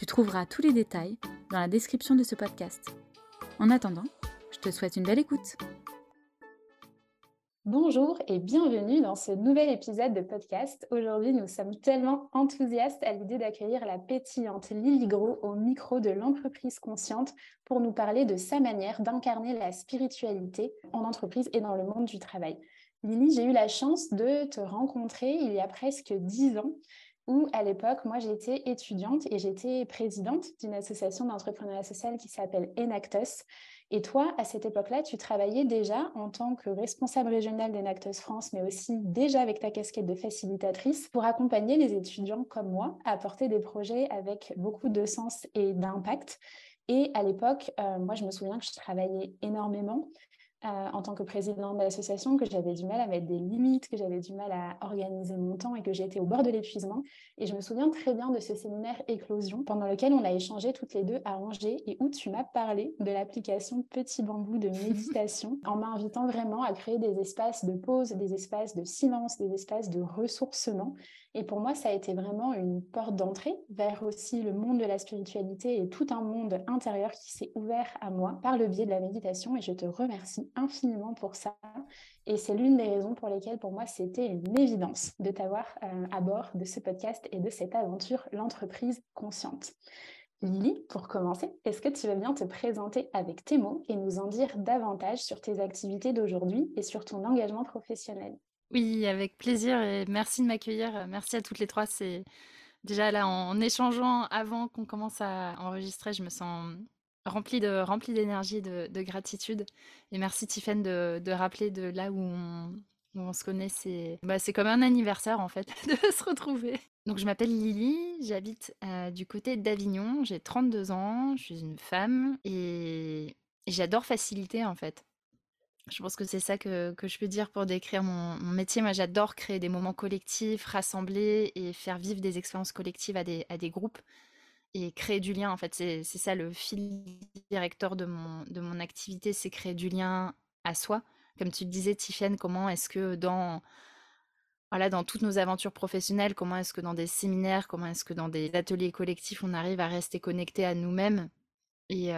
Tu trouveras tous les détails dans la description de ce podcast. En attendant, je te souhaite une belle écoute. Bonjour et bienvenue dans ce nouvel épisode de podcast. Aujourd'hui, nous sommes tellement enthousiastes à l'idée d'accueillir la pétillante Lily Gros au micro de l'entreprise consciente pour nous parler de sa manière d'incarner la spiritualité en entreprise et dans le monde du travail. Lily, j'ai eu la chance de te rencontrer il y a presque dix ans où à l'époque, moi j'étais étudiante et j'étais présidente d'une association d'entrepreneuriat social qui s'appelle Enactus. Et toi, à cette époque-là, tu travaillais déjà en tant que responsable régional d'Enactus France, mais aussi déjà avec ta casquette de facilitatrice pour accompagner les étudiants comme moi à porter des projets avec beaucoup de sens et d'impact. Et à l'époque, euh, moi, je me souviens que je travaillais énormément. Euh, en tant que présidente de l'association que j'avais du mal à mettre des limites, que j'avais du mal à organiser mon temps et que j'étais au bord de l'épuisement. Et je me souviens très bien de ce séminaire Éclosion pendant lequel on a échangé toutes les deux à Angers et où tu m'as parlé de l'application Petit Bambou de méditation en m'invitant vraiment à créer des espaces de pause, des espaces de silence, des espaces de ressourcement et pour moi, ça a été vraiment une porte d'entrée vers aussi le monde de la spiritualité et tout un monde intérieur qui s'est ouvert à moi par le biais de la méditation. Et je te remercie infiniment pour ça. Et c'est l'une des raisons pour lesquelles pour moi, c'était une évidence de t'avoir euh, à bord de ce podcast et de cette aventure, l'entreprise consciente. Lily, pour commencer, est-ce que tu veux bien te présenter avec tes mots et nous en dire davantage sur tes activités d'aujourd'hui et sur ton engagement professionnel? Oui, avec plaisir et merci de m'accueillir. Merci à toutes les trois. C'est déjà là en échangeant avant qu'on commence à enregistrer, je me sens remplie de remplie d'énergie, de, de gratitude. Et merci Tiffany de, de rappeler de là où on, où on se connaît. C'est bah, c'est comme un anniversaire en fait de se retrouver. Donc je m'appelle Lily, j'habite euh, du côté d'Avignon, j'ai 32 ans, je suis une femme et, et j'adore faciliter en fait. Je pense que c'est ça que, je peux dire pour décrire mon, métier. Moi, j'adore créer des moments collectifs, rassembler et faire vivre des expériences collectives à des, à des groupes et créer du lien. En fait, c'est ça le fil directeur de mon, de mon activité, c'est créer du lien à soi. Comme tu le disais, Tiffany, comment est-ce que dans, voilà, dans toutes nos aventures professionnelles, comment est-ce que dans des séminaires, comment est-ce que dans des ateliers collectifs, on arrive à rester connecté à nous-mêmes et,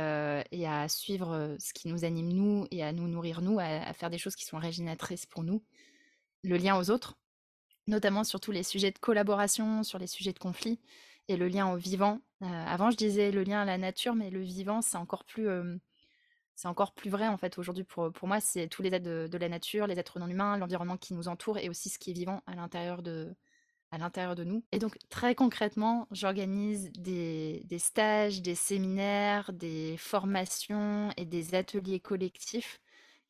à suivre ce qui nous anime nous et à nous nourrir nous, à, faire des choses qui sont régénératrices pour nous. Le lien aux autres, notamment sur tous les sujets de collaboration, sur les sujets de conflit et le lien au vivant. avant, je disais le lien à la nature, mais le vivant, c'est encore plus, c'est encore plus vrai en fait aujourd'hui pour, pour moi. C'est tous les êtres de, la nature, les êtres non humains, l'environnement qui nous entoure et aussi ce qui est vivant à l'intérieur de, à l'intérieur de nous. Et donc très concrètement, j'organise des, stages, des séminaires, des formations et des ateliers collectifs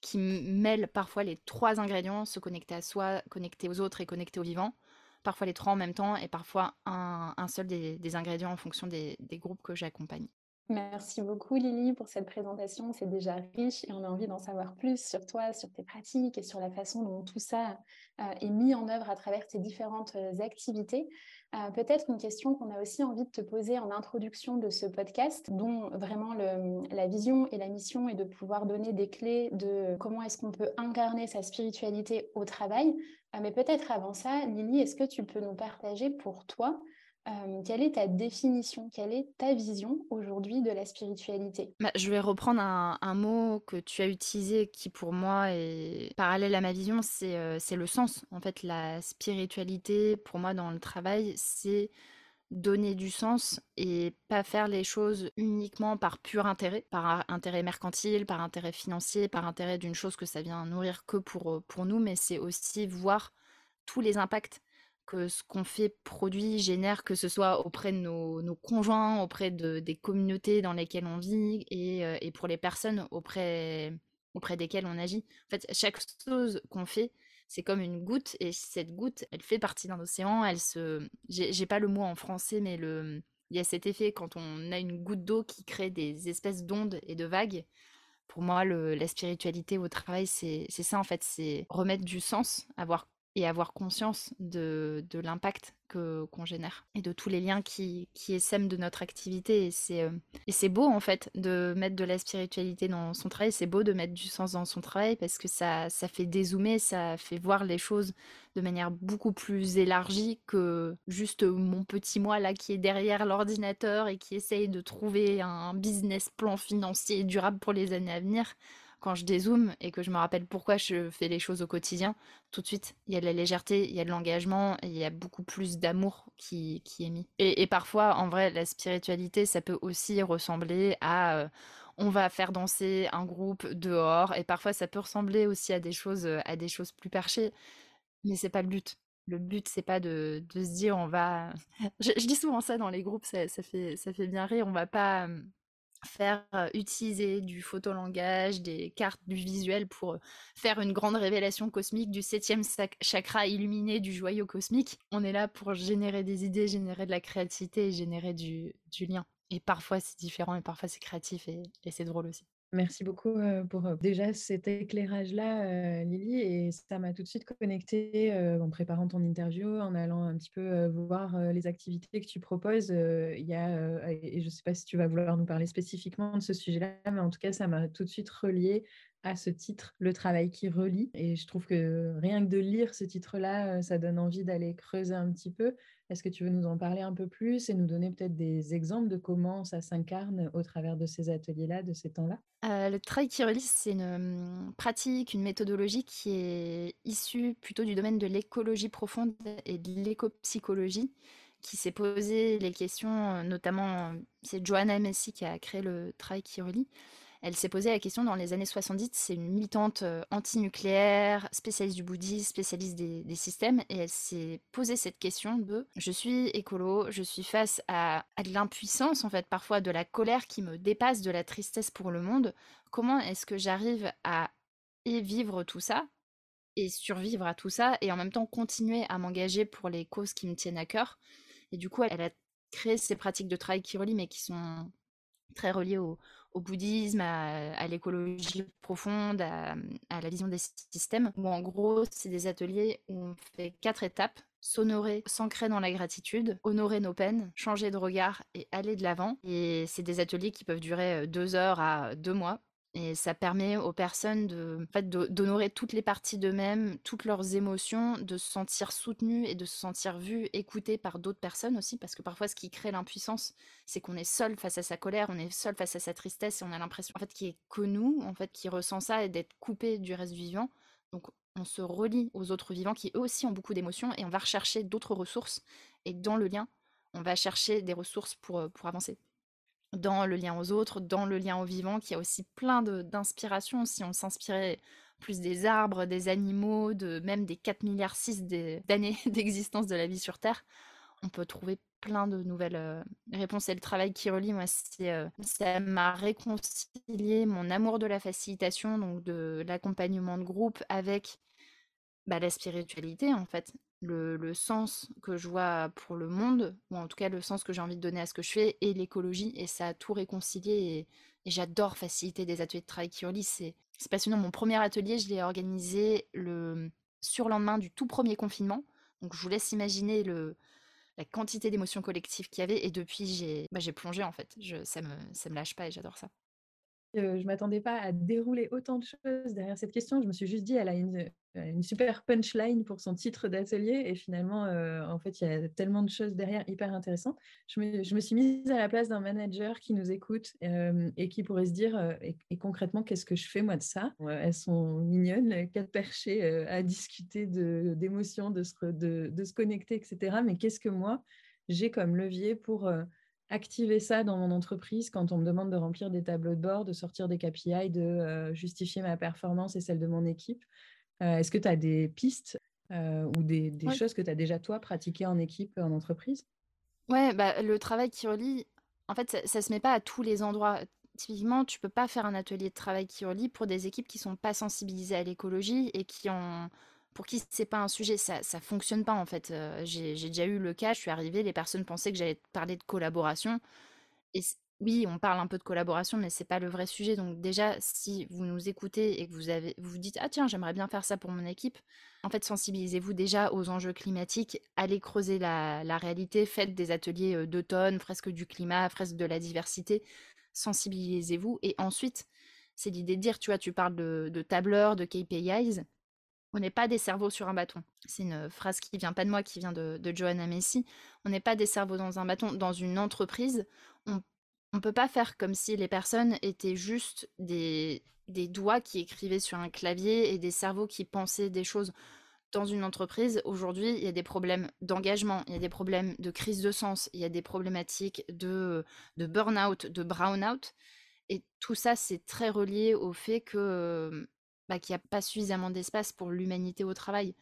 qui mêlent parfois les trois ingrédients, se connecter à soi, connecter aux autres et connecter au vivant. Parfois les trois en même temps et parfois un, seul des, ingrédients en fonction des groupes que j'accompagne. Merci beaucoup Lily pour cette présentation. C'est déjà riche et on a envie d'en savoir plus sur toi, sur tes pratiques et sur la façon dont tout ça euh, est mis en œuvre à travers tes différentes euh, activités. Euh, peut-être une question qu'on a aussi envie de te poser en introduction de ce podcast, dont vraiment la vision et la mission est de pouvoir donner des clés de comment est-ce qu'on peut incarner sa spiritualité au travail. mais peut-être avant ça, Lily, est-ce que tu peux nous partager pour toi quelle est ta définition, quelle est ta vision aujourd'hui de la spiritualité? Bah, Je vais reprendre un, mot que tu as utilisé qui pour moi est parallèle à ma vision, c'est le sens. En fait, la spiritualité pour moi dans le travail, c'est donner du sens et pas faire les choses uniquement par pur intérêt, par intérêt mercantile, par intérêt financier, par intérêt d'une chose que ça vient nourrir que pour, pour nous, mais c'est aussi voir tous les impacts que ce qu'on fait produit, génère, que ce soit auprès de nos, conjoints, auprès de, des communautés dans lesquelles on vit et, euh, pour les personnes auprès, auprès desquelles on agit. En fait, chaque chose qu'on fait, c'est comme une goutte et cette goutte, elle fait partie d'un océan. Elle se, j'ai pas le mot en français, mais le, il y a cet effet quand on a une goutte d'eau qui crée des espèces d'ondes et de vagues. Pour moi, la spiritualité au travail, c'est ça en fait, c'est remettre du sens, avoir et avoir conscience de, de l'impact que qu'on génère et de tous les liens qui, qui essaiment de notre activité. Et c'est, euh, et c'est beau en fait de mettre de la spiritualité dans son travail, c'est beau de mettre du sens dans son travail parce que ça, ça fait dézoomer, ça fait voir les choses de manière beaucoup plus élargie que juste mon petit moi là qui est derrière l'ordinateur et qui essaye de trouver un business plan financier durable pour les années à venir quand je dézoome et que je me rappelle pourquoi je fais les choses au quotidien, tout de suite, il y a de la légèreté, il y a de l'engagement, il y a beaucoup plus d'amour qui, qui, est mis. Et, parfois, en vrai, la spiritualité, ça peut aussi ressembler à... Euh, on va faire danser un groupe dehors et parfois ça peut ressembler aussi à des choses à des choses plus perchées mais c'est pas le but le but c'est pas de, de, se dire on va je, dis souvent ça dans les groupes ça, ça, fait ça fait bien rire on va pas faire utiliser du photolangage, des cartes du visuel pour faire une grande révélation cosmique du septième chakra illuminé du joyau cosmique. On est là pour générer des idées, générer de la créativité et générer du, lien. Et parfois c'est différent et parfois c'est créatif et c'est drôle aussi. Merci beaucoup pour déjà cet éclairage-là, Lily. Et ça m'a tout de suite connecté en préparant ton interview, en allant un petit peu voir les activités que tu proposes. Il y a, et je ne sais pas si tu vas vouloir nous parler spécifiquement de ce sujet-là, mais en tout cas, ça m'a tout de suite relié à ce titre, Le travail qui relie. Et je trouve que rien que de lire ce titre-là, ça donne envie d'aller creuser un petit peu. Est-ce que tu veux nous en parler un peu plus et nous donner peut-être des exemples de comment ça s'incarne au travers de ces ateliers-là, de ces temps-là? Euh, Le travail qui relie, c'est une hum, pratique, une méthodologie qui est issue plutôt du domaine de l'écologie profonde et de l'écopsychologie qui s'est posé les questions, notamment c'est Joanna Messi qui a créé le travail qui relie, elle s'est posé la question dans les années 70. C'est une militante euh, anti-nucléaire, spécialiste du bouddhisme, spécialiste des, systèmes. Et elle s'est posé cette question de je suis écolo, je suis face à, de l'impuissance, en fait, parfois de la colère qui me dépasse, de la tristesse pour le monde. Comment est-ce que j'arrive à vivre tout ça et survivre à tout ça et en même temps continuer à m'engager pour les causes qui me tiennent à cœur? Et du coup, elle a créé ces pratiques de travail qui relient, mais qui sont très reliées au, au bouddhisme, à, l'écologie profonde, à, la vision des systèmes, où en gros, c'est des ateliers où on fait quatre étapes s'honorer, s'ancrer dans la gratitude, honorer nos peines, changer de regard et aller de l'avant. Et c'est des ateliers qui peuvent durer deux heures à deux mois. Et ça permet aux personnes de, d'honorer toutes les parties d'eux-mêmes, toutes leurs émotions, de se sentir soutenues et de se sentir vues, écoutées par d'autres personnes aussi, parce que parfois ce qui crée l'impuissance, c'est qu'on est seul face à sa colère, on est seul face à sa tristesse et on a l'impression en fait qu'il est que nous, en fait, qui ressent ça et d'être coupé du reste vivant. Donc on se relie aux autres vivants qui eux aussi ont beaucoup d'émotions et on va rechercher d'autres ressources. Et dans le lien, on va chercher des ressources pour, pour avancer dans le lien aux autres, dans le lien au vivant, qui a aussi plein d'inspiration. Si on s'inspirait plus des arbres, des animaux, de même des 4 milliards 6 d'années d'existence de la vie sur Terre, on peut trouver plein de nouvelles euh, réponses. Et le travail qui relie, moi, euh, ça m'a réconcilié mon amour de la facilitation, donc de l'accompagnement de groupe, avec bah, la spiritualité, en fait le, sens que je vois pour le monde, ou en tout cas le sens que j'ai envie de donner à ce que je fais, et l'écologie, et ça a tout réconcilié, et, j'adore faciliter des ateliers de travail qui relient, c'est passionnant. Mon premier atelier, je l'ai organisé le surlendemain du tout premier confinement, donc je vous laisse imaginer le, la quantité d'émotions collectives qu'il y avait, et depuis j'ai bah, plongé en fait, je, ça, me, ça me lâche pas, et j'adore ça je ne m'attendais pas à dérouler autant de choses derrière cette question. Je me suis juste dit, elle a une, une super punchline pour son titre d'atelier. Et finalement, en fait, il y a tellement de choses derrière hyper intéressantes. Je me, je me suis mise à la place d'un manager qui nous écoute et qui pourrait se dire, et, concrètement, qu'est-ce que je fais moi de ça? Elles sont mignonnes, les quatre perchées à discuter d'émotions, de, de, se, de, de se connecter, etc. Mais qu'est-ce que moi, j'ai comme levier pour activer ça dans mon entreprise quand on me demande de remplir des tableaux de bord, de sortir des KPI, de euh, justifier ma performance et celle de mon équipe. Euh, est-ce que tu as des pistes euh, ou des, choses que tu as déjà, toi, pratiquées en équipe, en entreprise? Ouais, bah, le travail qui relie, en fait, ça, ne se met pas à tous les endroits. Typiquement, tu peux pas faire un atelier de travail qui relie pour des équipes qui sont pas sensibilisées à l'écologie et qui ont pour qui c'est pas un sujet, ça ça fonctionne pas en fait. j'ai déjà eu le cas, je suis arrivée, les personnes pensaient que j'allais parler de collaboration et oui, on parle un peu de collaboration, mais c'est pas le vrai sujet. Donc déjà, si vous nous écoutez et que vous avez, vous, dites ah tiens, j'aimerais bien faire ça pour mon équipe, en fait, sensibilisez-vous déjà aux enjeux climatiques, allez creuser la, réalité, faites des ateliers d'automne, fresque du climat, fresque de la diversité, sensibilisez-vous. Et ensuite, c'est l'idée de dire, tu vois, tu parles de, de tableurs, de KPIs. On n'est pas des cerveaux sur un bâton. C'est une phrase qui vient pas de moi, qui vient de, de Johanna Messi. On n'est pas des cerveaux dans un bâton. Dans une entreprise, on on peut pas faire comme si les personnes étaient juste des, des doigts qui écrivaient sur un clavier et des cerveaux qui pensaient des choses. Dans une entreprise, aujourd'hui, il y a des problèmes d'engagement, il y a des problèmes de crise de sens, il y a des problématiques de, de burn-out, de brown-out. Et tout ça, c'est très relié au fait que bah, qu'il n'y a pas suffisamment d'espace pour l'humanité au travail.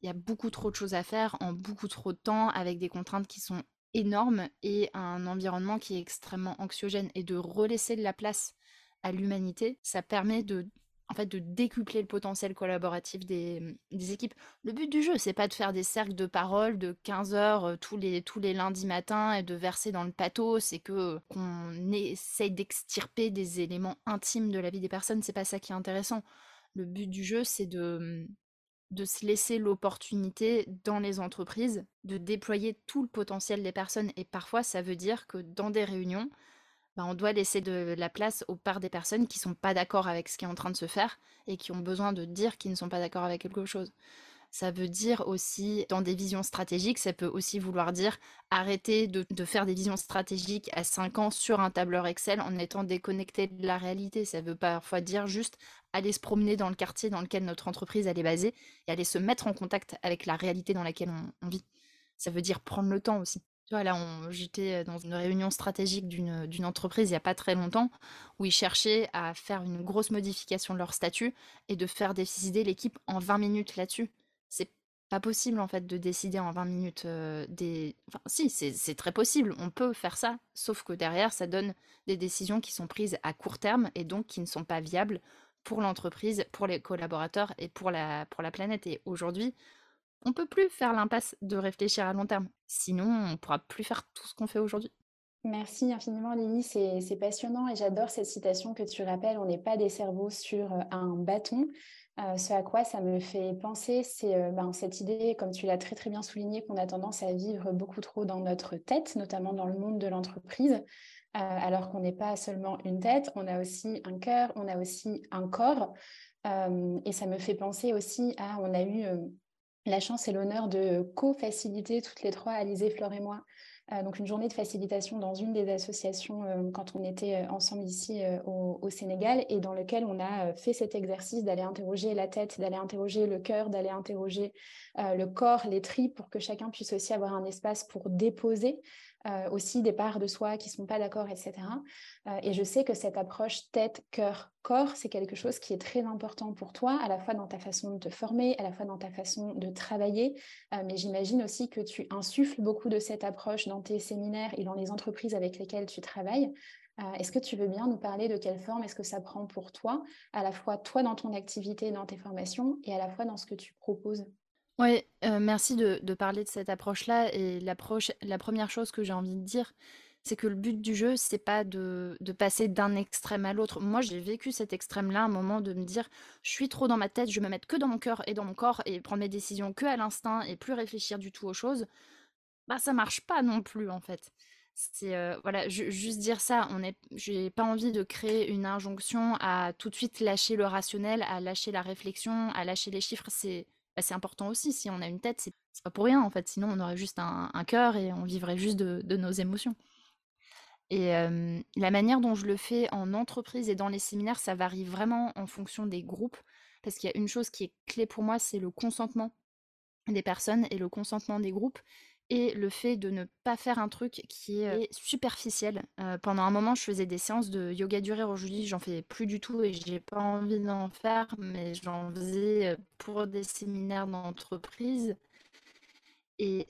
Il y a beaucoup trop de choses à faire en beaucoup trop de temps avec des contraintes qui sont énorme et un environnement qui est extrêmement anxiogène et de relaisser de la place à l'humanité, ça permet de en fait de décupler le potentiel collaboratif des, équipes. Le but du jeu, c'est pas de faire des cercles de parole de 15 heures euh, tous les, tous les lundis matins et de verser dans le pathos, c'est que qu'on essaye d'extirper des éléments intimes de la vie des personnes, c'est pas ça qui est intéressant. Le but du jeu, c'est de de se laisser l'opportunité dans les entreprises de déployer tout le potentiel des personnes. Et parfois, ça veut dire que dans des réunions, bah, on doit laisser de la place aux parts des personnes qui ne sont pas d'accord avec ce qui est en train de se faire et qui ont besoin de dire qu'ils ne sont pas d'accord avec quelque chose. Ça veut dire aussi, dans des visions stratégiques, ça peut aussi vouloir dire arrêter de, faire des visions stratégiques à 5 ans sur un tableur Excel en étant déconnecté de la réalité. Ça veut parfois dire juste aller se promener dans le quartier dans lequel notre entreprise est basée et aller se mettre en contact avec la réalité dans laquelle on, vit. Ça veut dire prendre le temps aussi. Tu vois, là, j'étais dans une réunion stratégique d'une entreprise il n'y a pas très longtemps où ils cherchaient à faire une grosse modification de leur statut et de faire décider l'équipe en 20 minutes là-dessus. Pas possible en fait de décider en 20 minutes des. Enfin, si, c'est très possible, on peut faire ça, sauf que derrière, ça donne des décisions qui sont prises à court terme et donc qui ne sont pas viables pour l'entreprise, pour les collaborateurs et pour la, pour la planète. Et aujourd'hui, on peut plus faire l'impasse de réfléchir à long terme. Sinon, on pourra plus faire tout ce qu'on fait aujourd'hui. Merci infiniment Lily, c'est passionnant et j'adore cette citation que tu rappelles, on n'est pas des cerveaux sur un bâton. Euh, ce à quoi ça me fait penser, c'est euh, ben, cette idée, comme tu l'as très très bien souligné, qu'on a tendance à vivre beaucoup trop dans notre tête, notamment dans le monde de l'entreprise, euh, alors qu'on n'est pas seulement une tête, on a aussi un cœur, on a aussi un corps. et ça me fait penser aussi à, on a eu la chance et l'honneur de co-faciliter toutes les trois, Alizé, Flore et moi, donc une journée de facilitation dans une des associations euh, quand on était euh, ensemble ici au, au, Sénégal et dans lequel on a fait cet exercice d'aller interroger la tête, d'aller interroger le cœur, d'aller interroger le corps, les tripes pour que chacun puisse aussi avoir un espace pour déposer euh, aussi des parts de soi qui ne sont pas d'accord, etc. Euh, et je sais que cette approche tête, cœur, corps, c'est quelque chose qui est très important pour toi, à la fois dans ta façon de te former, à la fois dans ta façon de travailler. Euh, mais j'imagine aussi que tu insuffles beaucoup de cette approche dans tes séminaires et dans les entreprises avec lesquelles tu travailles. Est-ce que tu veux bien nous parler de quelle forme est-ce que ça prend pour toi, à la fois toi dans ton activité, dans tes formations, et à la fois dans ce que tu proposes? Oui, merci de parler de cette approche-là et l'approche la première chose que j'ai envie de dire, c'est que le but du jeu, c'est pas de passer d'un extrême à l'autre. Moi, j'ai vécu cet extrême-là, un moment de me dire: «Je suis trop dans ma tête, je me mettre que dans mon cœur et dans mon corps et prendre mes décisions que à l'instinct et plus réfléchir du tout aux choses». Bah, ça marche pas non plus, en fait. C'est, voilà, juste dire ça, on est j'ai pas envie de créer une injonction à tout de suite lâcher le rationnel, à lâcher la réflexion, à lâcher les chiffres, c'est bah, c'est important aussi. Si on a une tête, c'est pas pour rien en fait. Sinon, on aurait juste un, cœur et on vivrait juste de, nos émotions. Et la manière dont je le fais en entreprise et dans les séminaires, ça varie vraiment en fonction des groupes. Parce qu'il y a une chose qui est clé pour moi, c'est le consentement des personnes et le consentement des groupes et le fait de ne pas faire un truc qui est superficiel. pendant un moment, je faisais des séances de yoga durée. Aujourd'hui, j'en fais plus du tout et j'ai pas envie d'en faire, mais j'en faisais pour des séminaires d'entreprise. Et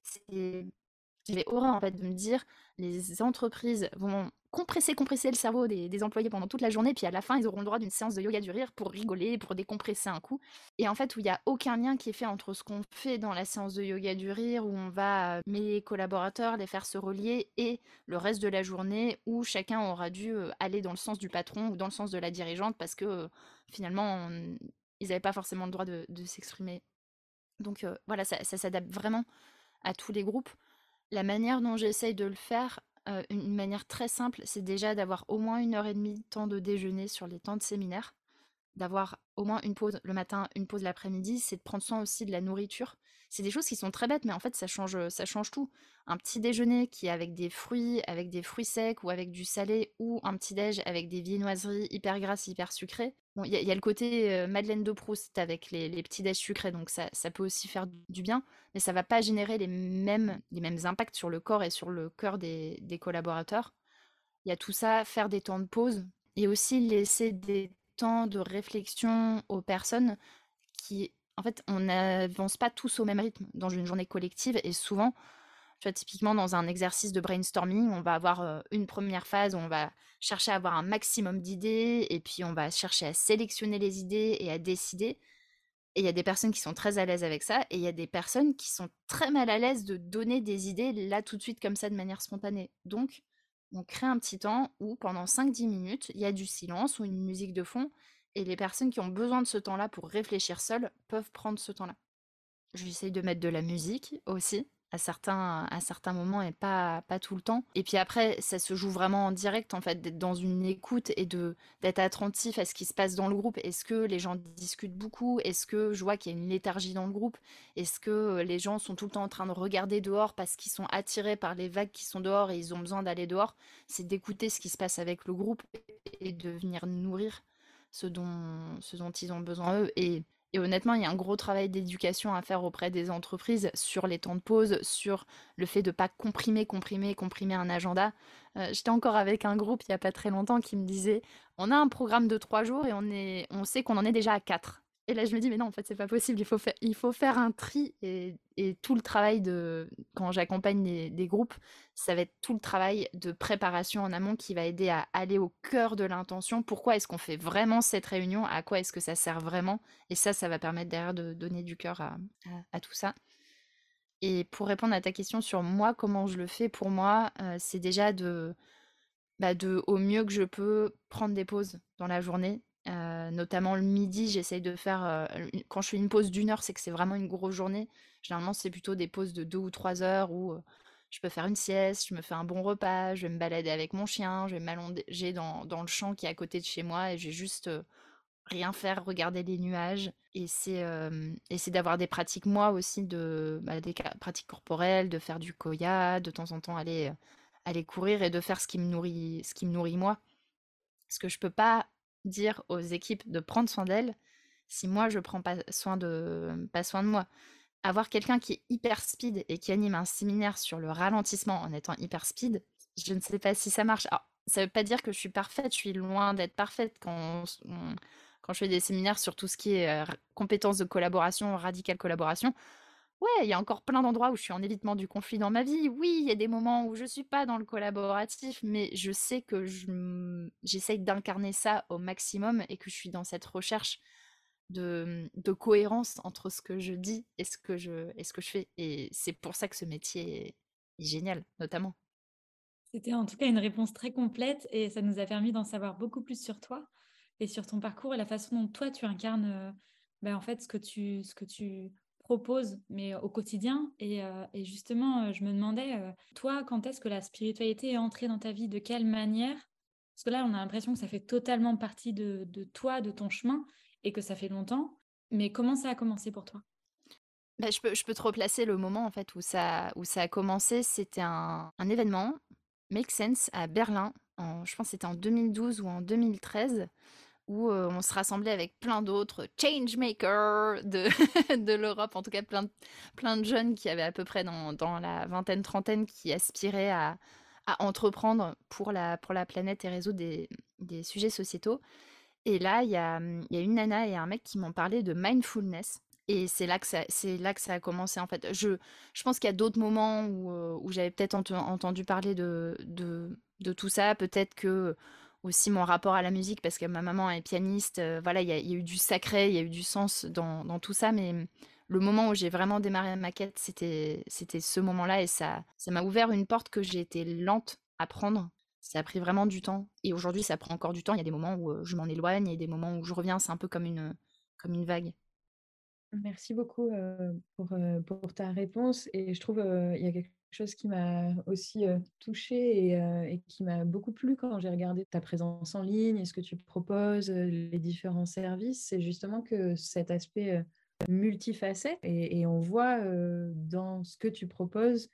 j'avais horreur en fait de me dire les entreprises vont compresser, compresser le cerveau des, employés pendant toute la journée, puis à la fin, ils auront le droit d'une séance de yoga du rire pour rigoler, pour décompresser un coup. Et en fait, où il n'y a aucun lien qui est fait entre ce qu'on fait dans la séance de yoga du rire, où on va les collaborateurs, les faire se relier, et le reste de la journée, où chacun aura dû aller dans le sens du patron ou dans le sens de la dirigeante, parce que finalement, ils n'avaient pas forcément le droit de, s'exprimer. Donc voilà, ça s'adapte vraiment à tous les groupes. La manière dont j'essaye de le faire, une manière très simple, c'est déjà d'avoir au moins une heure et demie de temps de déjeuner sur les temps de séminaire, d'avoir au moins une pause le matin, une pause l'après-midi, c'est de prendre soin aussi de la nourriture. C'est des choses qui sont très bêtes, mais en fait, ça change, ça change tout. Un petit déjeuner qui est avec des fruits, avec des fruits secs ou avec du salé, ou un petit déj avec des viennoiseries hyper grasses, hyper sucrées. Bon, il y, a le côté Madeleine de Proust avec les, petits déj sucrés, donc ça, ça, peut aussi faire du bien, mais ça va pas générer les mêmes, les mêmes impacts sur le corps et sur le cœur des, des collaborateurs. Il y a tout ça, faire des temps de pause et aussi laisser des temps de réflexion aux personnes qui en fait, on n'avance pas tous au même rythme dans une journée collective et souvent, tu vois, typiquement dans un exercice de brainstorming, on va avoir une première phase où on va chercher à avoir un maximum d'idées et puis on va chercher à sélectionner les idées et à décider. Et il y a des personnes qui sont très à l'aise avec ça et il y a des personnes qui sont très mal à l'aise de donner des idées là tout de suite comme ça de manière spontanée. Donc, on crée un petit temps où pendant 5-10 minutes, il y a du silence ou une musique de fond et les personnes qui ont besoin de ce temps-là pour réfléchir seules peuvent prendre ce temps-là. J'essaye de mettre de la musique aussi, à certains, à certains moments et pas, pas tout le temps. Et puis après, ça se joue vraiment en direct, en fait, d'être dans une écoute et de d'être attentif à ce qui se passe dans le groupe. Est-ce que les gens discutent beaucoup? Est-ce que je vois qu'il y a une léthargie dans le groupe? Est-ce que les gens sont tout le temps en train de regarder dehors parce qu'ils sont attirés par les vagues qui sont dehors et ils ont besoin d'aller dehors? C'est d'écouter ce qui se passe avec le groupe et de venir nourrir ce dont, ce dont ils ont besoin eux. Et, et honnêtement, il y a un gros travail d'éducation à faire auprès des entreprises sur les temps de pause, sur le fait de ne pas comprimer, comprimer, comprimer un agenda. Euh, j'étais encore avec un groupe il n'y a pas très longtemps qui me disait on a un programme de trois jours et on, on sait qu'on en est déjà à quatre. Et là, je me dis, mais non, en fait, c'est pas possible. Il faut, faire, il faut faire un tri. Et, tout le travail de. Quand j'accompagne des, groupes, ça va être tout le travail de préparation en amont qui va aider à aller au cœur de l'intention. Pourquoi est-ce qu'on fait vraiment cette réunion? À quoi est-ce que ça sert vraiment? Et ça, ça va permettre derrière de donner du cœur à, à, tout ça. Et pour répondre à ta question sur moi, comment je le fais pour moi, euh, c'est déjà de, bah de, au mieux que je peux, prendre des pauses dans la journée notamment le midi, j'essaye de faire. Quand je fais une pause d'une heure, c'est que c'est vraiment une grosse journée. Généralement, c'est plutôt des pauses de deux ou trois heures où je peux faire une sieste, je me fais un bon repas, je vais me balader avec mon chien, je vais m'allonger dans, dans, le champ qui est à côté de chez moi et je vais juste rien faire, regarder les nuages. Et c'est d'avoir des pratiques, moi aussi, de, bah, des pratiques corporelles, de faire du koya, de temps en temps aller, aller courir et de faire ce qui me nourrit, ce qui me nourrit moi. Parce que je peux pas dire aux équipes de prendre soin d'elles si moi je prends pas soin de pas soin de moi. Avoir quelqu'un qui est hyper speed et qui anime un séminaire sur le ralentissement en étant hyper speed, je ne sais pas si ça marche. Ça veut pas dire que je suis parfaite, je suis loin d'être parfaite quand, quand je fais des séminaires sur tout ce qui est compétences de collaboration, radicale collaboration. Ouais, il y a encore plein d'endroits où je suis en évitement du conflit dans ma vie. Oui, il y a des moments où je suis pas dans le collaboratif, mais je sais que je j'essaye d'incarner ça au maximum et que je suis dans cette recherche de, de cohérence entre ce que je dis et ce que je, ce que je fais. Et c'est pour ça que ce métier est génial, notamment. C'était en tout cas une réponse très complète et ça nous a permis d'en savoir beaucoup plus sur toi et sur ton parcours et la façon dont toi tu incarnes ben, en fait ce que tu, ce que tu propose, mais au quotidien. Et, euh, justement, euh, je me demandais, euh, toi, quand est-ce que la spiritualité est entrée dans ta vie? De quelle manière? Parce que là, on a l'impression que ça fait totalement partie de, toi, de ton chemin, et que ça fait longtemps. Mais comment ça a commencé pour toi? Bah, je, peux, je peux te replacer le moment en fait où ça, où ça a commencé. C'était un, événement, Make Sense, à Berlin. Je pense que c'était en 2012 ou en 2013 où on se rassemblait avec plein d'autres changemakers de, de l'Europe, en tout cas plein de, plein de jeunes qui avaient à peu près dans, dans la vingtaine, trentaine, qui aspiraient à, à, entreprendre pour la, pour la planète et résoudre des, des sujets sociétaux. Et là, il y a, y a, une nana et un mec qui m'ont parlé de mindfulness. Et c'est là, que ça, là que ça a commencé en fait. Je, je pense qu'il y a d'autres moments où, où j'avais peut-être entendu parler de, de de tout ça. Peut-être que aussi mon rapport à la musique, parce que ma maman est pianiste, voilà, il y, a eu du sacré, il y a eu du sens dans, dans tout ça, mais le moment où j'ai vraiment démarré ma quête, c'était c'était ce moment-là et ça ça m'a ouvert une porte que j'ai été lente à prendre. Ça a pris vraiment du temps et aujourd'hui ça prend encore du temps. Il y a des moments où je m'en éloigne et des moments où je reviens. C'est un peu comme une comme une vague. Merci beaucoup pour, pour ta réponse et je trouve il y a quelque chose qui m'a aussi touchée et, qui m'a beaucoup plu quand j'ai regardé ta présence en ligne et ce que tu proposes, les différents services, c'est justement que cet aspect multifacette et, et on voit dans ce que tu proposes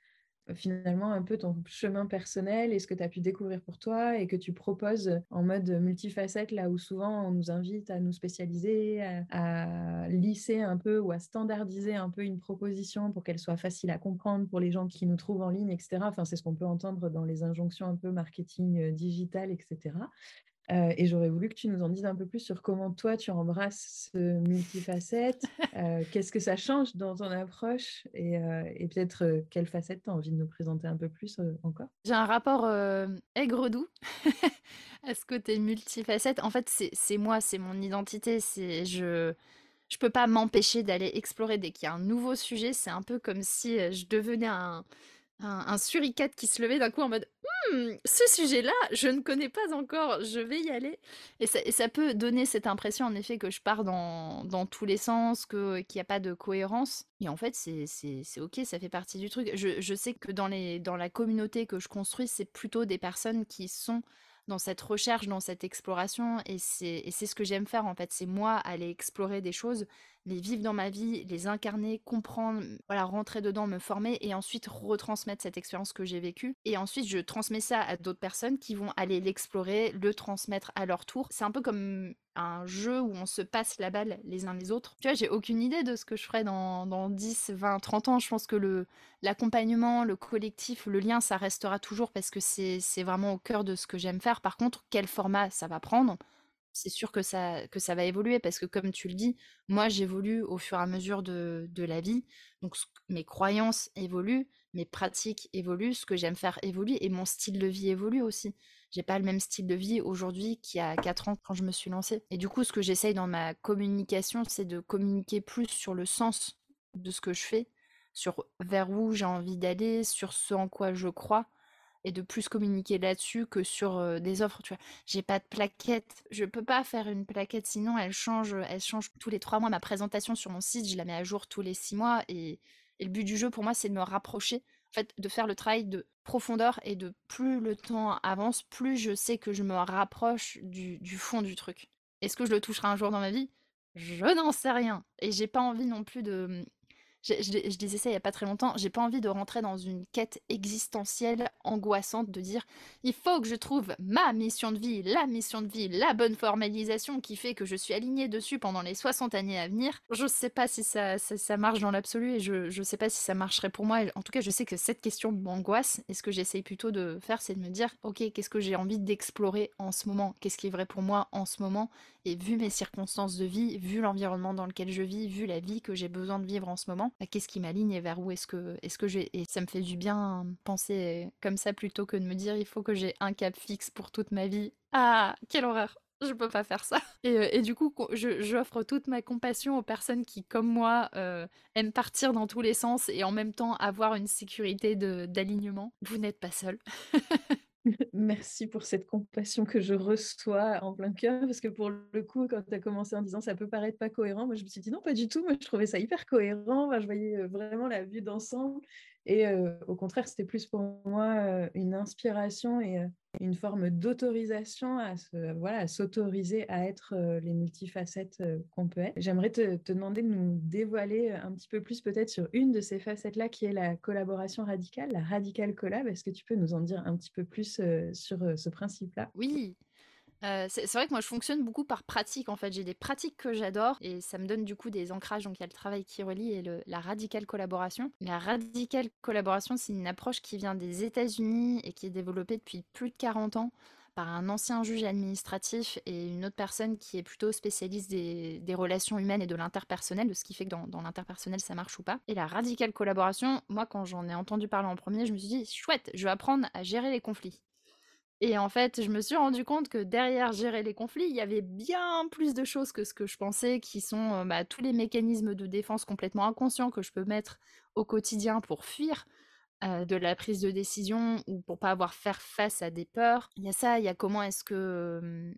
finalement un peu ton chemin personnel et ce que tu as pu découvrir pour toi et que tu proposes en mode multifacette, là où souvent on nous invite à nous spécialiser, à, lisser un peu ou à standardiser un peu une proposition pour qu'elle soit facile à comprendre pour les gens qui nous trouvent en ligne, etc. Enfin, c'est ce qu'on peut entendre dans les injonctions un peu marketing digital, etc. Et j'aurais voulu que tu nous en dises un peu plus sur comment toi tu embrasses ce multifacette, qu'est-ce que ça change dans ton approche et, peut-être quelle facette tu as envie de nous présenter un peu plus encore? J'ai un rapport aigre-doux à ce côté multifacette. En fait, c'est moi, c'est mon identité. Je je peux pas m'empêcher d'aller explorer dès qu'il y a un nouveau sujet. C'est un peu comme si je devenais un un, suricate qui se levait d'un coup en mode «Hmm, ce sujet-là, je ne connais pas encore, je vais y aller. Et ça, peut donner cette impression, en effet, que je pars dans, tous les sens, qu'il n'y a pas de cohérence. Et en fait, c'est ok, ça fait partie du truc. Je, sais que dans, les, dans la communauté que je construis, c'est plutôt des personnes qui sont dans cette recherche, dans cette exploration. Et c'est ce que j'aime faire, en fait. C'est moi aller explorer des choses les vivre dans ma vie, les incarner, comprendre, voilà, rentrer dedans, me former et ensuite retransmettre cette expérience que j'ai vécue. Et ensuite, je transmets ça à d'autres personnes qui vont aller l'explorer, le transmettre à leur tour. C'est un peu comme un jeu où on se passe la balle les uns les autres. Tu vois, j'ai aucune idée de ce que je ferai dans, dans 10, 20, 30 ans. Je pense que le l'accompagnement, le collectif, le lien, ça restera toujours parce que c'est vraiment au cœur de ce que j'aime faire. Par contre, quel format ça va prendre? C'est sûr que ça, que ça va évoluer parce que comme tu le dis, moi j'évolue au fur et à mesure de, la vie. Donc mes croyances évoluent, mes pratiques évoluent, ce que j'aime faire évolue et mon style de vie évolue aussi. J'ai pas le même style de vie aujourd'hui qu'il y a 4 ans quand je me suis lancée. Et du coup, ce que j'essaye dans ma communication, c'est de communiquer plus sur le sens de ce que je fais, sur vers où j'ai envie d'aller, sur ce en quoi je crois et de plus communiquer là-dessus que sur des offres. Tu vois, j'ai pas de plaquette. Je peux pas faire une plaquette, sinon elle change, elle change tous les trois mois. Ma présentation sur mon site, je la mets à jour tous les six mois. Et, le but du jeu pour moi, c'est de me rapprocher, en fait, de faire le travail de profondeur et de plus le temps avance, plus je sais que je me rapproche du, du fond du truc. Est-ce que je le toucherai un jour dans ma vie? Je n'en sais rien. Et j'ai pas envie non plus de je, disais ça il y a pas très longtemps, j'ai pas envie de rentrer dans une quête existentielle angoissante de dire il faut que je trouve ma mission de vie, la mission de vie, la bonne formalisation qui fait que je suis alignée dessus pendant les 60 années à venir. Je sais pas si ça, ça, marche dans l'absolu et je, je sais pas si ça marcherait pour moi. En tout cas, je sais que cette question m'angoisse et ce que j'essaye plutôt de faire, c'est de me dire ok, qu'est-ce que j'ai envie d'explorer en ce moment? Qu'est-ce qui est vrai pour moi en ce moment? Et vu mes circonstances de vie, vu l'environnement dans lequel je vis, vu la vie que j'ai besoin de vivre en ce moment, bah, qu'est-ce qui m'aligne et vers où est-ce que, est-ce que j'ai. Et ça me fait du bien penser comme ça plutôt que de me dire il faut que j'ai un cap fixe pour toute ma vie. Ah, quelle horreur! Je peux pas faire ça. Et, euh, du coup, j'offre toute ma compassion aux personnes qui, comme moi, euh, aiment partir dans tous les sens et en même temps avoir une sécurité d'alignement. Vous n'êtes pas seul. Merci pour cette compassion que je reçois en plein cœur, parce que pour le coup, quand tu as commencé en disant ça peut paraître pas cohérent, moi je me suis dit non, pas du tout, moi je trouvais ça hyper cohérent, je voyais euh, vraiment la vue d'ensemble, et euh, au contraire, c'était plus pour moi euh, une inspiration et une forme d'autorisation à voilà, s'autoriser à être les multifacettes qu'on peut être. J'aimerais te, te, demander de nous dévoiler un petit peu plus peut-être sur une de ces facettes-là qui est la collaboration radicale, la radical collab. Est-ce que tu peux nous en dire un petit peu plus sur ce principe-là? Oui, c'est vrai que moi je fonctionne beaucoup par pratique en fait. J'ai des pratiques que j'adore et ça me donne du coup des ancrages. Donc il y a le travail qui relie et la radicale collaboration. La radicale collaboration, c'est une approche qui vient des États-Unis et qui est développée depuis plus de 40 ans par un ancien juge administratif et une autre personne qui est plutôt spécialiste des, relations humaines et de l'interpersonnel, de ce qui fait que dans, dans l'interpersonnel ça marche ou pas. Et la radicale collaboration, moi quand j'en ai entendu parler en premier, je me suis dit chouette, je vais apprendre à gérer les conflits. Et en fait, je me suis rendu compte que derrière gérer les conflits, il y avait bien plus de choses que ce que je pensais, qui sont bah, tous les mécanismes de défense complètement inconscients que je peux mettre au quotidien pour fuir de la prise de décision ou pour pas avoir faire face à des peurs. Il y a ça, il y a comment est-ce que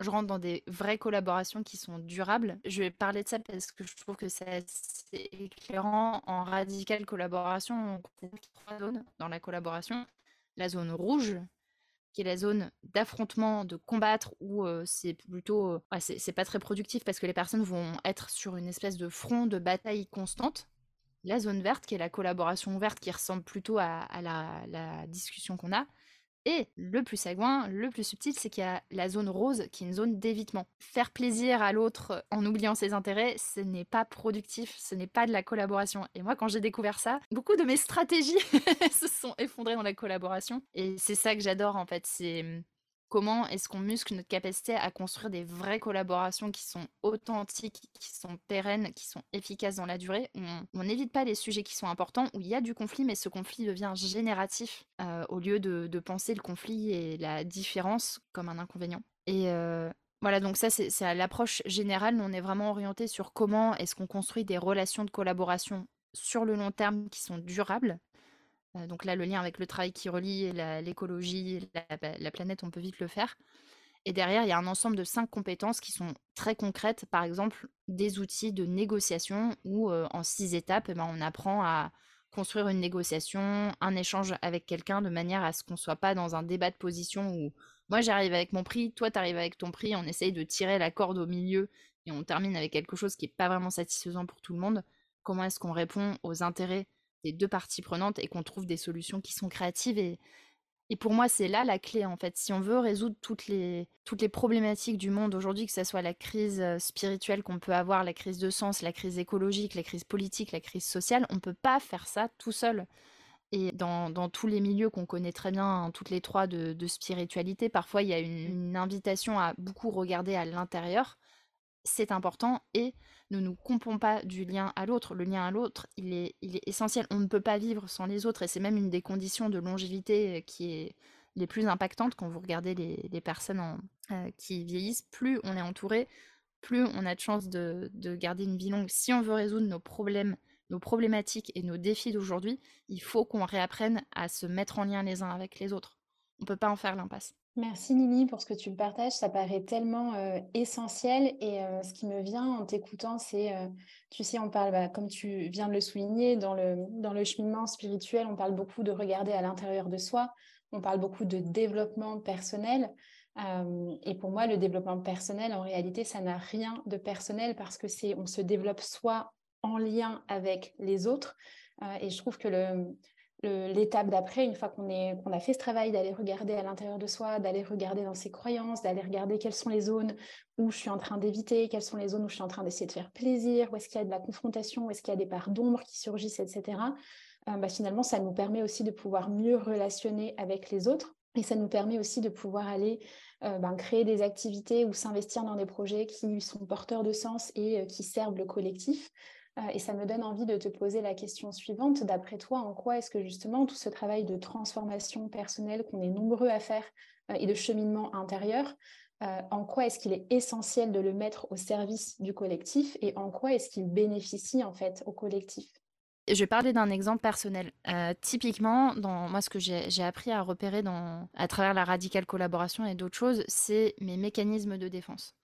je rentre dans des vraies collaborations qui sont durables. Je vais parler de ça parce que je trouve que c'est éclairant. En radicale collaboration, on trois zones dans la collaboration. La zone rouge, qui est la zone d'affrontement, de combattre, où c'est plutôt... c'est pas très productif parce que les personnes vont être sur une espèce de front de bataille constante. La zone verte, qui est la collaboration verte, qui ressemble plutôt à, la discussion qu'on a. Et le plus sagouin, le plus subtil, c'est qu'il y a la zone rose qui est une zone d'évitement. Faire plaisir à l'autre en oubliant ses intérêts, ce n'est pas productif, ce n'est pas de la collaboration. Et moi, quand j'ai découvert ça, beaucoup de mes stratégies se sont effondrées dans la collaboration. Et c'est ça que j'adore en fait, c'est comment est-ce qu'on muscle notre capacité à construire des vraies collaborations qui sont authentiques, qui sont pérennes, qui sont efficaces dans la durée, on n'évite pas les sujets qui sont importants, où il y a du conflit, mais ce conflit devient génératif euh, au lieu de, penser le conflit et la différence comme un inconvénient. Et euh, voilà, donc ça, c'est l'approche générale. On est vraiment orienté sur comment est-ce qu'on construit des relations de collaboration sur le long terme qui sont durables donc là, le lien avec le travail qui relie l'écologie, la, la, planète, on peut vite le faire. Et derrière, il y a un ensemble de cinq compétences qui sont très concrètes. Par exemple, des outils de négociation où en six étapes, eh ben, on apprend à construire une négociation, un échange avec quelqu'un de manière à ce qu'on ne soit pas dans un débat de position où moi j'arrive avec mon prix, toi tu arrives avec ton prix, on essaye de tirer la corde au milieu et on termine avec quelque chose qui n'est pas vraiment satisfaisant pour tout le monde. Comment est-ce qu'on répond aux intérêts des deux parties prenantes et qu'on trouve des solutions qui sont créatives. Et, et pour moi, c'est là la clé, en fait. Si on veut résoudre toutes les, toutes les problématiques du monde aujourd'hui, que ce soit la crise spirituelle qu'on peut avoir, la crise de sens, la crise écologique, la crise politique, la crise sociale, on ne peut pas faire ça tout seul. Et dans, dans tous les milieux qu'on connaît très bien, hein, toutes les trois de, de spiritualité, parfois il y a une invitation à beaucoup regarder à l'intérieur. C'est important et ne nous compons pas du lien à l'autre. Le lien à l'autre, il est, essentiel. On ne peut pas vivre sans les autres et c'est même une des conditions de longévité euh, qui est les plus impactantes quand vous regardez les, personnes euh, qui vieillissent. Plus on est entouré, plus on a de chances de garder une vie longue. Si on veut résoudre nos problèmes, nos problématiques et nos défis d'aujourd'hui, il faut qu'on réapprenne à se mettre en lien les uns avec les autres. On ne peut pas en faire l'impasse. Merci Lily pour ce que tu me partages, ça paraît tellement euh, essentiel et euh, ce qui me vient en t'écoutant, c'est, euh, tu sais, on parle, bah, comme tu viens de le souligner, dans le, dans le cheminement spirituel, on parle beaucoup de regarder à l'intérieur de soi, on parle beaucoup de développement personnel. Et pour moi, le développement personnel, en réalité, ça n'a rien de personnel parce que c'est, on se développe soit en lien avec les autres. Et je trouve que le, l'étape d'après, une fois qu'on a fait ce travail d'aller regarder à l'intérieur de soi, d'aller regarder dans ses croyances, d'aller regarder quelles sont les zones où je suis en train d'éviter, quelles sont les zones où je suis en train d'essayer de faire plaisir, où est-ce qu'il y a de la confrontation, où est-ce qu'il y a des parts d'ombre qui surgissent, etc. Euh, bah, finalement, ça nous permet aussi de pouvoir mieux relationner avec les autres et ça nous permet aussi de pouvoir aller euh, ben, créer des activités ou s'investir dans des projets qui sont porteurs de sens et euh, qui servent le collectif. Euh, et ça me donne envie de te poser la question suivante. D'après toi, en quoi est-ce que justement tout ce travail de transformation personnelle qu'on est nombreux à faire euh, et de cheminement intérieur, euh, en quoi est-ce qu'il est essentiel de le mettre au service du collectif et en quoi est-ce qu'il bénéficie en fait au collectif? Je vais parler d'un exemple personnel. typiquement, dans moi, ce que j'ai appris à repérer à travers la radicale collaboration et d'autres choses, c'est mes mécanismes de défense.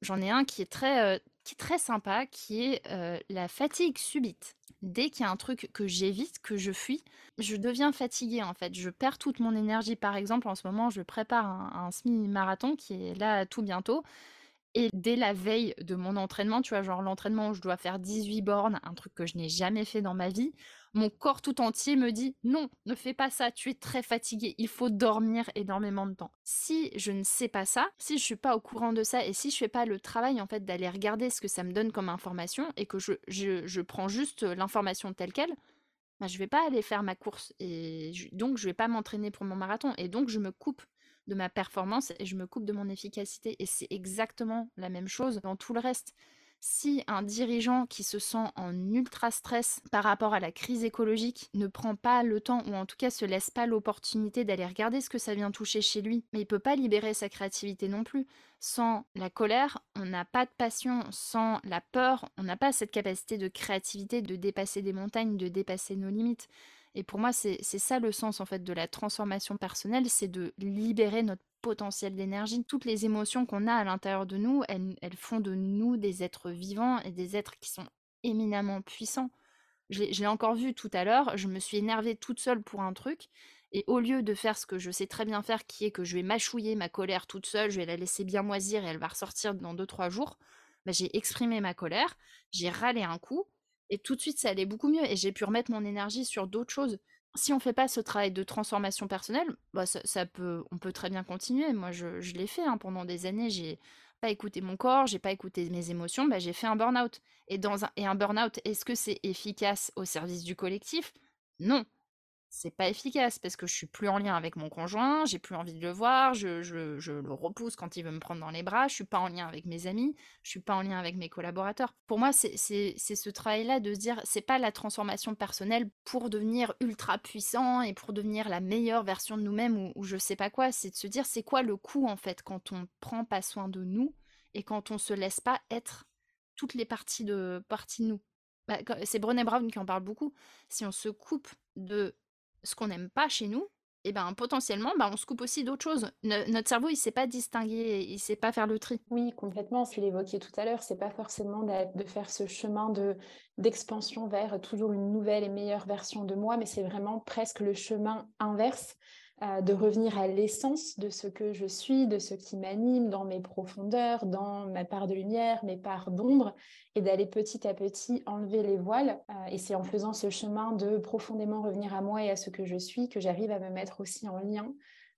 J'en ai un qui est très, qui est très sympa, qui est la fatigue subite. Dès qu'il y a un truc que j'évite, que je fuis, je deviens fatiguée en fait. Je perds toute mon énergie. Par exemple, en ce moment, je prépare un, un semi-marathon qui est là tout bientôt. Et dès la veille de mon entraînement, tu vois, genre l'entraînement où je dois faire 18 bornes, un truc que je n'ai jamais fait dans ma vie, mon corps tout entier me dit non, ne fais pas ça, tu es très fatigué, il faut dormir énormément de temps. Si je ne sais pas ça, si je suis pas au courant de ça et si je fais pas le travail en fait d'aller regarder ce que ça me donne comme information et que je, je, prends juste l'information telle quelle, bah, je vais pas aller faire ma course et donc je vais pas m'entraîner pour mon marathon et donc je me coupe de ma performance et je me coupe de mon efficacité. Et c'est exactement la même chose dans tout le reste. Si un dirigeant qui se sent en ultra stress par rapport à la crise écologique ne prend pas le temps ou en tout cas se laisse pas l'opportunité d'aller regarder ce que ça vient toucher chez lui, mais il peut pas libérer sa créativité non plus. Sans la colère, on n'a pas de passion. Sans la peur, on n'a pas cette capacité de créativité, de dépasser des montagnes, de dépasser nos limites. Et pour moi, c'est ça le sens en fait de la transformation personnelle, c'est de libérer notre potentiel d'énergie. Toutes les émotions qu'on a à l'intérieur de nous, elles, font de nous des êtres vivants et des êtres qui sont éminemment puissants. Je l'ai encore vu tout à l'heure, je me suis énervée toute seule pour un truc, et au lieu de faire ce que je sais très bien faire, qui est que je vais mâchouiller ma colère toute seule, je vais la laisser bien moisir et elle va ressortir dans 2-3 jours, bah, j'ai exprimé ma colère, j'ai râlé un coup, et tout de suite ça allait beaucoup mieux, et j'ai pu remettre mon énergie sur d'autres choses si on fait pas ce travail de transformation personnelle, bah ça, peut, on peut très bien continuer. Moi, je, l'ai fait hein, pendant des années. J'ai pas écouté mon corps, j'ai pas écouté mes émotions. Bah, j'ai fait un burn-out. Et un, et un burn-out, est-ce que c'est efficace au service du collectif? Non c'est pas efficace parce que je suis plus en lien avec mon conjoint, j'ai plus envie de le voir, je, le repousse quand il veut me prendre dans les bras, je suis pas en lien avec mes amis, je suis pas en lien avec mes collaborateurs. Pour moi, c'est ce travail-là de se dire, c'est pas la transformation personnelle pour devenir ultra puissant et pour devenir la meilleure version de nous-mêmes ou, ou je sais pas quoi, c'est de se dire, c'est quoi le coût en fait quand on prend pas soin de nous et quand on se laisse pas être toutes les parties de, parties de nous? Bah, c'est Brené Brown qui en parle beaucoup. Si on se coupe de ce qu'on n'aime pas chez nous, et ben potentiellement, bah, on se coupe aussi d'autres choses. notre cerveau, il sait pas distinguer, il sait pas faire le tri. Oui, complètement. Tu l'évoquais tout à l'heure, c'est pas forcément de faire ce chemin de d'expansion vers toujours une nouvelle et meilleure version de moi, mais c'est vraiment presque le chemin inverse de revenir à l'essence de ce que je suis, de ce qui m'anime dans mes profondeurs, dans ma part de lumière, mes parts d'ombre, et d'aller petit à petit enlever les voiles. Euh, et c'est en faisant ce chemin de profondément revenir à moi et à ce que je suis que j'arrive à me mettre aussi en lien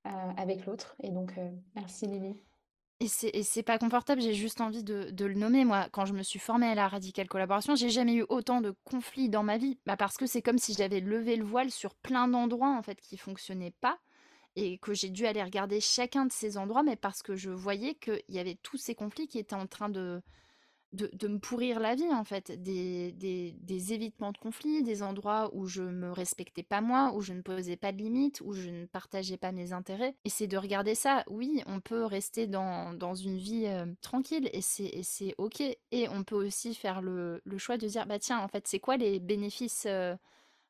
euh, avec l'autre. Et donc, euh, merci Lily. Et c'est pas confortable, j'ai juste envie de, le nommer. Moi, quand je me suis formée à la radicale collaboration, j'ai jamais eu autant de conflits dans ma vie. Bah parce que c'est comme si j'avais levé le voile sur plein d'endroits en fait qui fonctionnaient pas et que j'ai dû aller regarder chacun de ces endroits, mais parce que je voyais qu'il y avait tous ces conflits qui étaient en train de, de, me pourrir la vie, en fait. Des, des, évitements de conflits, des endroits où je me respectais pas moi, où je ne posais pas de limites, où je ne partageais pas mes intérêts. Et c'est de regarder ça. Oui, on peut rester dans, dans une vie euh, tranquille et c'est OK. Et on peut aussi faire le, le, choix de dire, bah tiens, en fait, c'est quoi les bénéfices euh,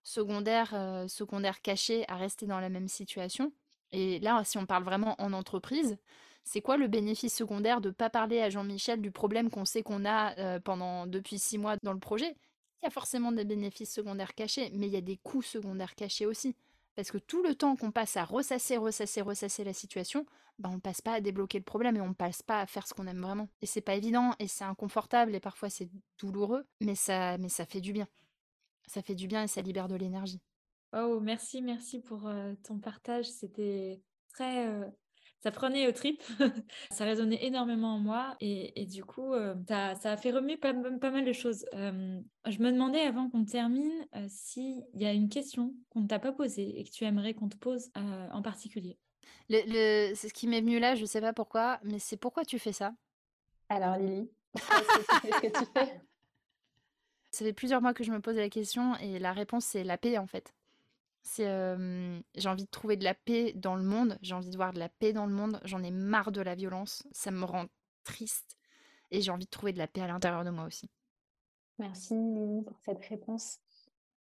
secondaires, euh, secondaires cachés à rester dans la même situation? Et là, si on parle vraiment en entreprise, c'est quoi le bénéfice secondaire de ne pas parler à Jean-Michel du problème qu'on sait qu'on a pendant depuis six mois dans le projet? Il y a forcément des bénéfices secondaires cachés, mais il y a des coûts secondaires cachés aussi. Parce que tout le temps qu'on passe à ressasser, ressasser, ressasser la situation, bah on passe pas à débloquer le problème et on passe pas à faire ce qu'on aime vraiment. Et c'est pas évident et c'est inconfortable et parfois c'est douloureux, mais ça, mais ça fait du bien. Ça fait du bien et ça libère de l'énergie. Oh, merci, merci pour euh, ton partage. C'était très. Euh, ça prenait au trip. ça résonnait énormément en moi. Et, du coup, euh, ça, a fait remuer pas, mal de choses. je me demandais avant qu'on termine s'il y a une question qu'on ne t'a pas posée et que tu aimerais qu'on te pose en particulier. Le, c'est ce qui m'est venu là, je ne sais pas pourquoi, mais c'est pourquoi tu fais ça? Alors, Lily, qu'est-ce que tu fais? Ça fait plusieurs mois que je me pose la question et la réponse, c'est la paix en fait. J'ai envie de trouver de la paix dans le monde, j'ai envie de voir de la paix dans le monde, j'en ai marre de la violence, ça me rend triste et j'ai envie de trouver de la paix à l'intérieur de moi aussi. Merci Lily pour cette réponse.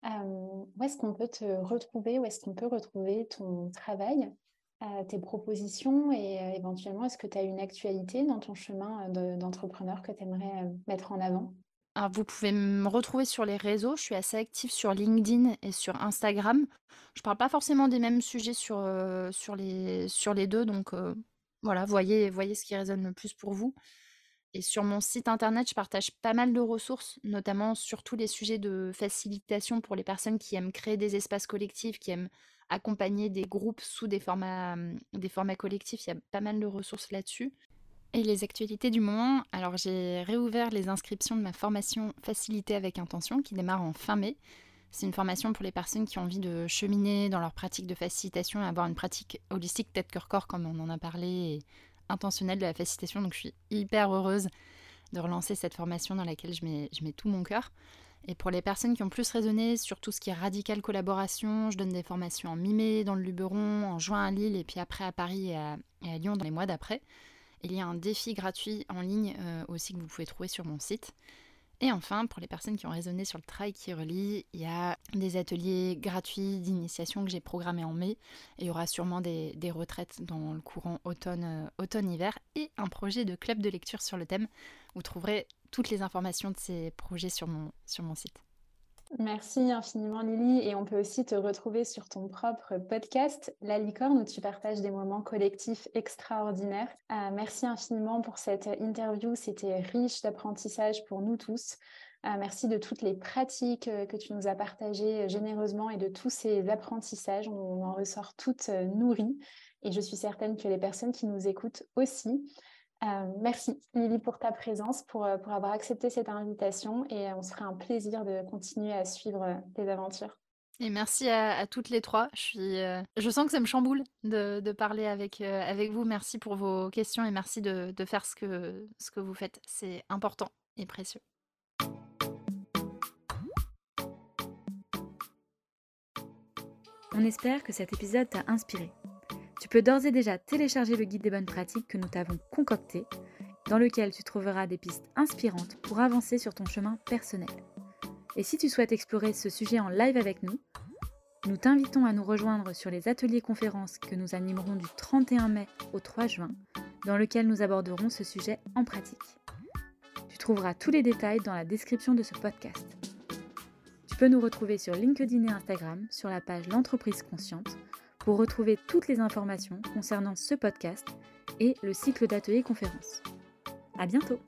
où est-ce qu'on peut te retrouver? Où est-ce qu'on peut retrouver ton travail, tes propositions et éventuellement, est-ce que tu as une actualité dans ton chemin, d'entrepreneur que tu aimerais, mettre en avant? Vous pouvez me retrouver sur les réseaux. Je suis assez active sur LinkedIn et sur Instagram. Je parle pas forcément des mêmes sujets sur, euh, sur, les, sur les deux. Donc, euh, voilà, voyez, voyez ce qui résonne le plus pour vous. Et sur mon site internet, je partage pas mal de ressources, notamment sur tous les sujets de facilitation pour les personnes qui aiment créer des espaces collectifs, qui aiment accompagner des groupes sous des formats, des formats collectifs. Il y a pas mal de ressources là-dessus. Et les actualités du moment, alors j'ai réouvert les inscriptions de ma formation Facilité avec intention qui démarre en fin mai. C'est une formation pour les personnes qui ont envie de cheminer dans leur pratique de facilitation et avoir une pratique holistique tête cœur corps comme on en a parlé et intentionnelle de la facilitation. Donc je suis hyper heureuse de relancer cette formation dans laquelle je mets tout mon cœur. Et pour les personnes qui ont plus raisonné sur tout ce qui est radical collaboration, je donne des formations en mi-mai dans le Luberon, en juin à Lille et puis après à Paris et à, Lyon dans les mois d'après. Il y a un défi gratuit en ligne euh, aussi que vous pouvez trouver sur mon site. Et enfin, pour les personnes qui ont raisonné sur le travail qui relie, il y a des ateliers gratuits d'initiation que j'ai programmés en mai. Et il y aura sûrement des, retraites dans le courant euh, automne-hiver et un projet de club de lecture sur le thème. Vous trouverez toutes les informations de ces projets sur mon site. Merci infiniment Lily et on peut aussi te retrouver sur ton propre podcast La Licorne où tu partages des moments collectifs extraordinaires. Euh, merci infiniment pour cette interview, c'était riche d'apprentissage pour nous tous. Euh, merci de toutes les pratiques euh, que tu nous as partagées généreusement et de tous ces apprentissages. On en ressort toutes nourries et je suis certaine que les personnes qui nous écoutent aussi. Euh, merci Lily pour ta présence, pour, euh, pour avoir accepté cette invitation et euh, on se ferait un plaisir de continuer à suivre tes aventures. Et merci à, toutes les trois. Je, suis, je sens que ça me chamboule de, de parler avec, avec vous. Merci pour vos questions et merci de, de faire ce que, ce que vous faites. C'est important et précieux. On espère que cet épisode t'a inspiré. Tu peux d'ores et déjà télécharger le guide des bonnes pratiques que nous t'avons concocté, dans lequel tu trouveras des pistes inspirantes pour avancer sur ton chemin personnel. Et si tu souhaites explorer ce sujet en live avec nous, nous t'invitons à nous rejoindre sur les ateliers conférences que nous animerons du 31 mai au 3 juin, dans lequel nous aborderons ce sujet en pratique. Tu trouveras tous les détails dans la description de ce podcast. Tu peux nous retrouver sur LinkedIn et Instagram sur la page L'entreprise consciente pour retrouver toutes les informations concernant ce podcast et le cycle d'ateliers conférences. À bientôt!